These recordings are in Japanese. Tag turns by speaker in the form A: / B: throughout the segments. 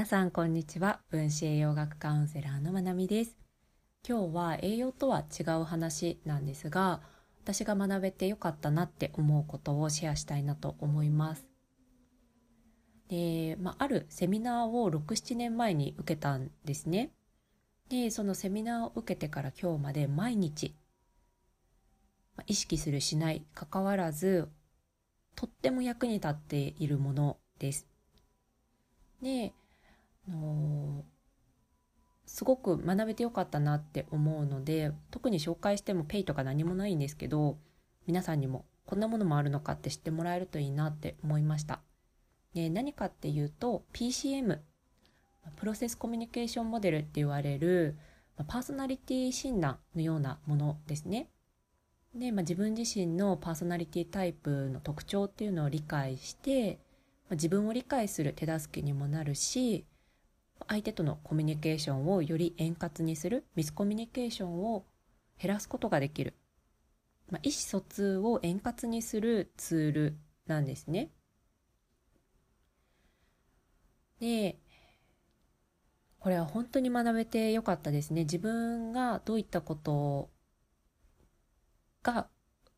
A: 皆さんこんにちは。分子栄養学カウンセラーのまなみです。今日は栄養とは違う話なんですが私が学べてよかったなって思うことをシェアしたいなと思います。で、まあ、あるセミナーを67年前に受けたんですね。でそのセミナーを受けてから今日まで毎日意識するしないかかわらずとっても役に立っているものです。でのすごく学べてよかったなって思うので特に紹介してもペイとか何もないんですけど皆さんにもこんなものもあるのかって知ってもらえるといいなって思いました。で何かっていうと PCM プロセスコミュニケーションモデルって言われるパーソナリティ診断のようなものですね。で、まあ、自分自身のパーソナリティタイプの特徴っていうのを理解して、まあ、自分を理解する手助けにもなるし相手とのコミュニケーションをより円滑にするミスコミュニケーションを減らすことができる、まあ、意思疎通を円滑にするツールなんですね。でこれは本当に学べてよかったですね。自分がどういったことが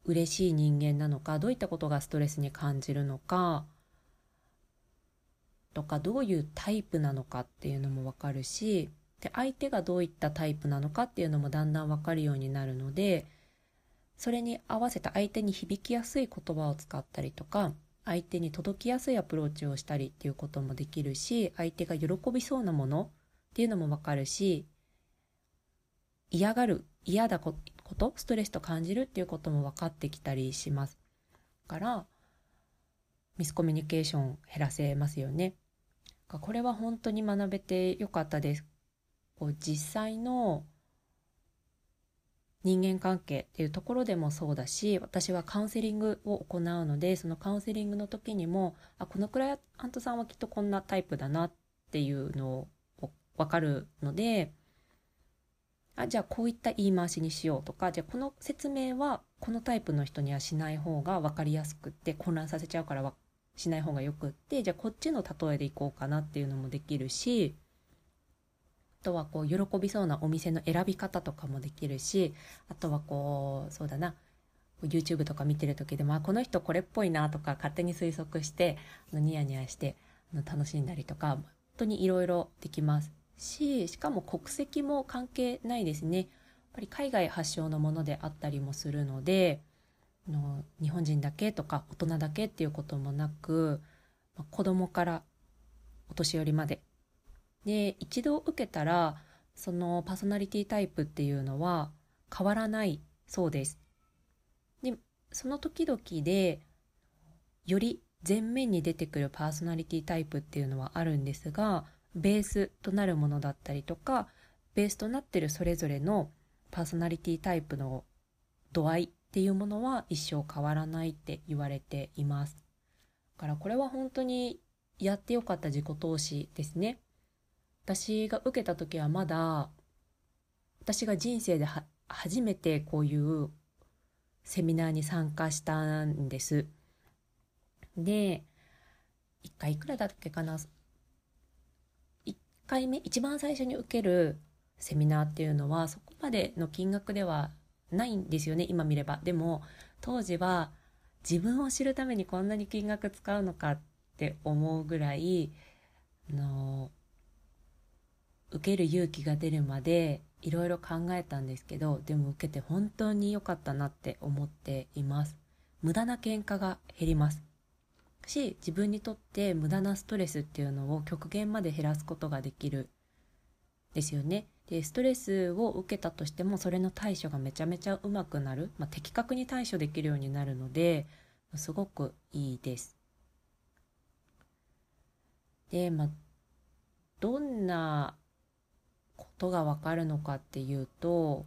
A: 嬉しい人間なのか、どういったことがストレスに感じるのか、とかどういうタイプなのかっていうのもわかるしで相手がどういったタイプなのかっていうのもだんだんわかるようになるのでそれに合わせた相手に響きやすい言葉を使ったりとか相手に届きやすいアプローチをしたりっていうこともできるし相手が喜びそうなものっていうのもわかるし嫌がる嫌だことストレスと感じるっていうことも分かってきたりしますからミスコミュニケーション減らせますよね。これは本当に学べてよかったです。こう実際の人間関係っていうところでもそうだし私はカウンセリングを行うのでそのカウンセリングの時にもあこのクライアントさんはきっとこんなタイプだなっていうのを分かるのであじゃあこういった言い回しにしようとかじゃあこの説明はこのタイプの人にはしない方が分かりやすくって混乱させちゃうからしない方がよくってじゃあこっちの例えでいこうかなっていうのもできるしあとはこう喜びそうなお店の選び方とかもできるしあとはこうそうだな YouTube とか見てる時でもあこの人これっぽいなとか勝手に推測してニヤニヤして楽しんだりとか本当にいろいろできますししかも国籍も関係ないですね。やっぱり海外発祥のものであったりもするのでの日本人だけとか大人だけっていうこともなく、まあ、子供からお年寄りまで。で一度受けたらそのパーソナリティタイプっていうのは変わらないそうです。でその時々でより前面に出てくるパーソナリティタイプっていうのはあるんですがベースとなるものだったりとかベースとなってるそれぞれのパーソナリティタイプの度合いっていうものは一生変わらないって言われています。だからこれは本当にやってよかった自己投資ですね。私が受けた時はまだ私が人生で初めてこういうセミナーに参加したんです。で、1回いくらだっけかな1回目、一番最初に受けるセミナーっていうのはそこまでの金額ではないんですよね今見れば。でも当時は自分を知るためにこんなに金額使うのかって思うぐらいあの受ける勇気が出るまでいろいろ考えたんですけどでも受けて本当に良かったなって思っています。無駄な喧嘩が減ります。し自分にとって無駄なストレスっていうのを極限まで減らすことができるですよね。ストレスを受けたとしてもそれの対処がめちゃめちゃうまくなる、まあ、的確に対処できるようになるのですごくいいです。で、まあ、どんなことがわかるのかっていうと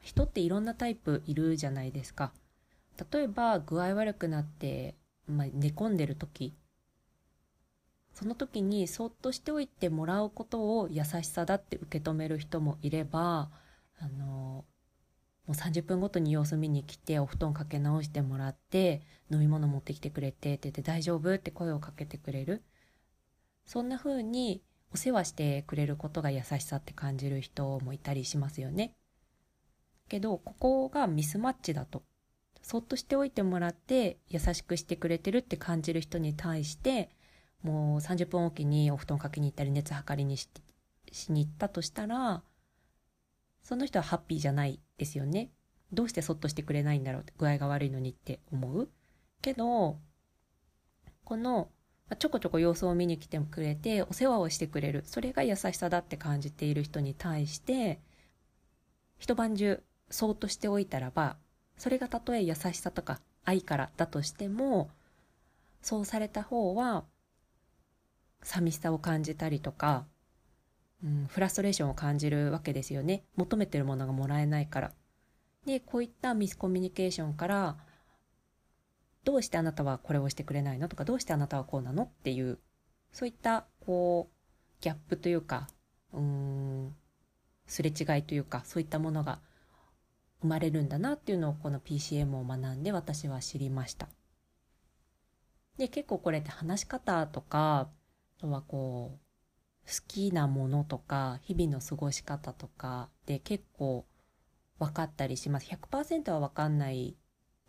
A: 人っていろんなタイプいるじゃないですか。例えば具合悪くなって、まあ、寝込んでる時その時にそっとしておいてもらうことを優しさだって受け止める人もいればあのもう30分ごとに様子見に来てお布団かけ直してもらって飲み物持ってきてくれてって言って大丈夫って声をかけてくれるそんな風にお世話してくれることが優しさって感じる人もいたりしますよね。けどここがミスマッチだとそっとしておいてもらって優しくしてくれてるって感じる人に対してもう30分おきにお布団かけに行ったり熱測りにししに行ったとしたらその人はハッピーじゃないですよね。どうしてそっとしてくれないんだろう具合が悪いのにって思うけどこのちょこちょこ様子を見に来てくれてお世話をしてくれるそれが優しさだって感じている人に対して一晩中そっとしておいたらばそれがたとえ優しさとか愛からだとしてもそうされた方は寂しさを感じたりとか、うん、フラストレーションを感じるわけですよね。求めてるものがもらえないから。でこういったミスコミュニケーションからどうしてあなたはこれをしてくれないの？とかどうしてあなたはこうなの？っていうそういったこうギャップというかうんすれ違いというかそういったものが生まれるんだなっていうのをこの PCM を学んで私は知りました。で結構これって話し方とかとはこう好きなものとか日々の過ごし方とかで結構分かったりします100%は分かんない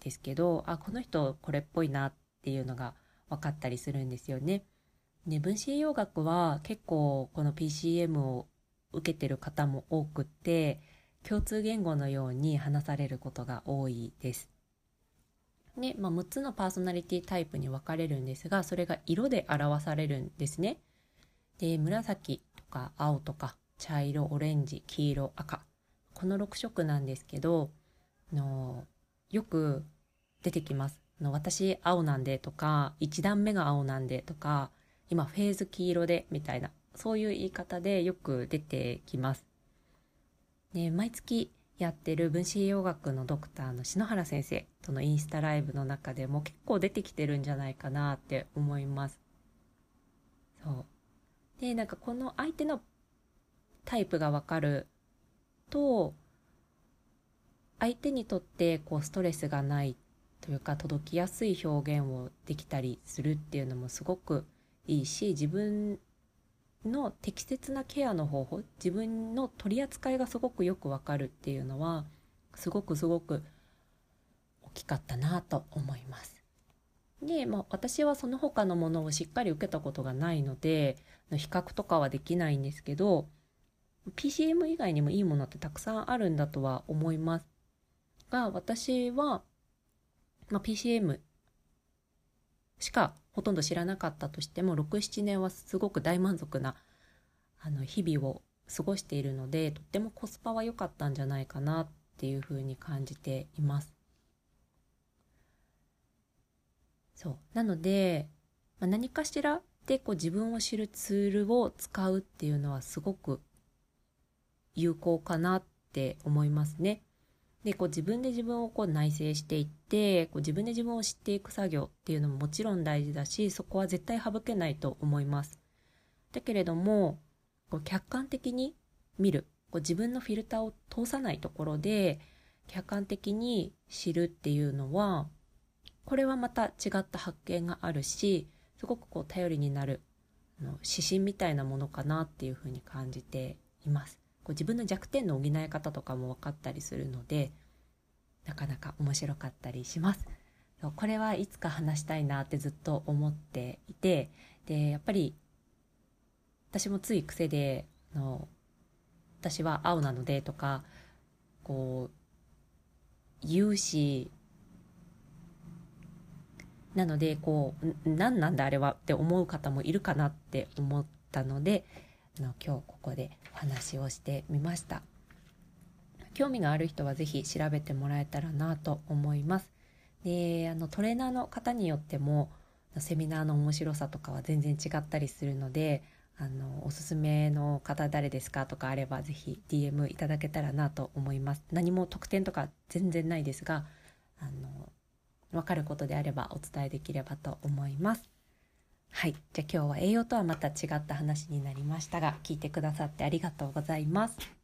A: ですけどあこの人これっぽいなっていうのが分かったりするんですよね。で分子栄養学は結構この PCM を受けてる方も多くって共通言語のように話されることが多いです。で、まあ、6つのパーソナリティタイプに分かれるんですがそれが色で表されるんですね。で紫とか青とか茶色オレンジ黄色赤この6色なんですけどのよく出てきます。の私青なんでとか1段目が青なんでとか今フェーズ黄色でみたいなそういう言い方でよく出てきます。で毎月やってる分子栄養学のドクターの篠原先生とのインスタライブの中でも結構出てきてるんじゃないかなって思います。そう。で、なんかこの相手のタイプがわかると相手にとってこうストレスがないというか届きやすい表現をできたりするっていうのもすごくいいし自分の適切なケアの方法自分の取り扱いがすごくよくわかるっていうのはすごくすごく大きかったなと思います。で、まあ、私はその他のものをしっかり受けたことがないので比較とかはできないんですけど PCM 以外にもいいものってたくさんあるんだとは思いますが私は、まあ、PCM しかほとんど知らなかったとしても67年はすごく大満足なあの日々を過ごしているのでとってもコスパは良かったんじゃないかなっていうふうに感じています。そうなので、まあ、何かしらでこう自分を知るツールを使うっていうのはすごく有効かなって思いますね。でこう自分で自分をこう内省していってこう自分で自分を知っていく作業っていうのももちろん大事だしそこは絶対省けないと思います。だけれどもこう客観的に見るこう自分のフィルターを通さないところで客観的に知るっていうのはこれはまた違った発見があるしすごくこう頼りになるの指針みたいなものかなっていうふうに感じています。こう自分の弱点の補い方とかも分かったりするのでなかなか面白かったりします。これはいつか話したいなってずっと思っていてでやっぱり私もつい癖での私は青なのでとかこう言うしなのでこう何なんだあれはって思う方もいるかなって思ったのでの今日ここでお話をしてみました。興味がある人は是非調べてもらえたらなと思います。であのトレーナーの方によってもセミナーの面白さとかは全然違ったりするのであのおすすめの方誰ですかとかあれば是非 DM いただけたらなと思います。何も特典とか全然ないですがあの分かることであればお伝えできればと思います。はい。じゃあ今日は栄養とはまた違った話になりましたが、聞いてくださってありがとうございます。